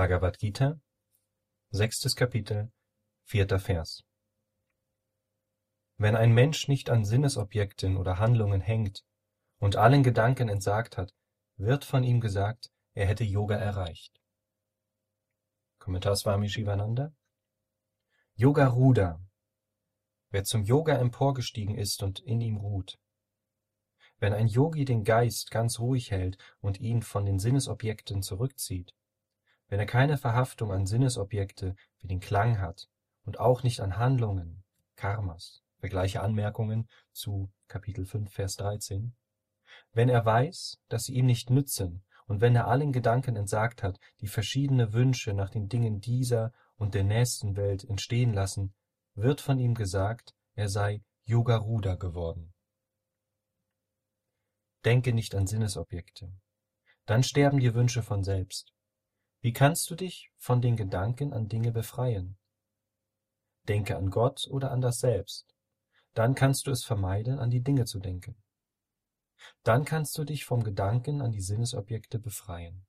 Bhagavad Gita, sechstes Kapitel, vierter Vers. Wenn ein Mensch nicht an Sinnesobjekten oder Handlungen hängt und allen Gedanken entsagt hat, wird von ihm gesagt, er hätte Yoga erreicht. Kommentar Swami Shivananda. Yoga Ruda. Wer zum Yoga emporgestiegen ist und in ihm ruht. Wenn ein Yogi den Geist ganz ruhig hält und ihn von den Sinnesobjekten zurückzieht, wenn er keine Verhaftung an Sinnesobjekte wie den Klang hat und auch nicht an Handlungen, Karmas, vergleiche Anmerkungen zu Kapitel 5, Vers 13, wenn er weiß, dass sie ihm nicht nützen und wenn er allen Gedanken entsagt hat, die verschiedene Wünsche nach den Dingen dieser und der nächsten Welt entstehen lassen, wird von ihm gesagt, er sei Yogaruda geworden. Denke nicht an Sinnesobjekte. Dann sterben die Wünsche von selbst. Wie kannst du dich von den Gedanken an Dinge befreien? Denke an Gott oder an das Selbst. Dann kannst du es vermeiden, an die Dinge zu denken. Dann kannst du dich vom Gedanken an die Sinnesobjekte befreien.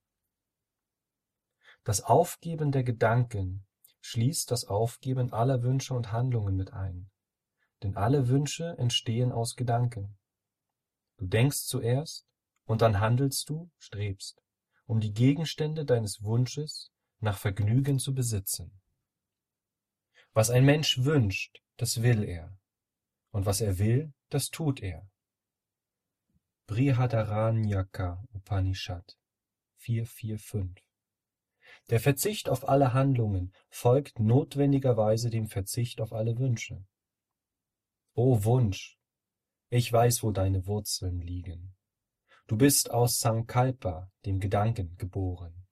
Das Aufgeben der Gedanken schließt das Aufgeben aller Wünsche und Handlungen mit ein, denn alle Wünsche entstehen aus Gedanken. Du denkst zuerst, und dann handelst du, strebst um die Gegenstände deines Wunsches nach Vergnügen zu besitzen. Was ein Mensch wünscht, das will er, und was er will, das tut er. Brihadaranyaka Upanishad 445 Der Verzicht auf alle Handlungen folgt notwendigerweise dem Verzicht auf alle Wünsche. O Wunsch, ich weiß, wo deine Wurzeln liegen. Du bist aus Sankalpa, dem Gedanken, geboren.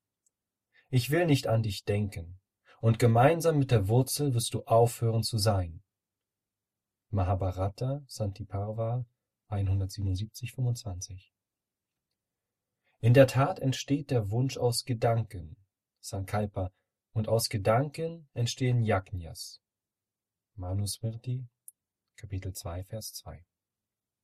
Ich will nicht an dich denken, und gemeinsam mit der Wurzel wirst du aufhören zu sein. Mahabharata, Santiparva 177, 25 In der Tat entsteht der Wunsch aus Gedanken, Sankalpa, und aus Gedanken entstehen Yajnas. Manusmriti, Kapitel 2, Vers 2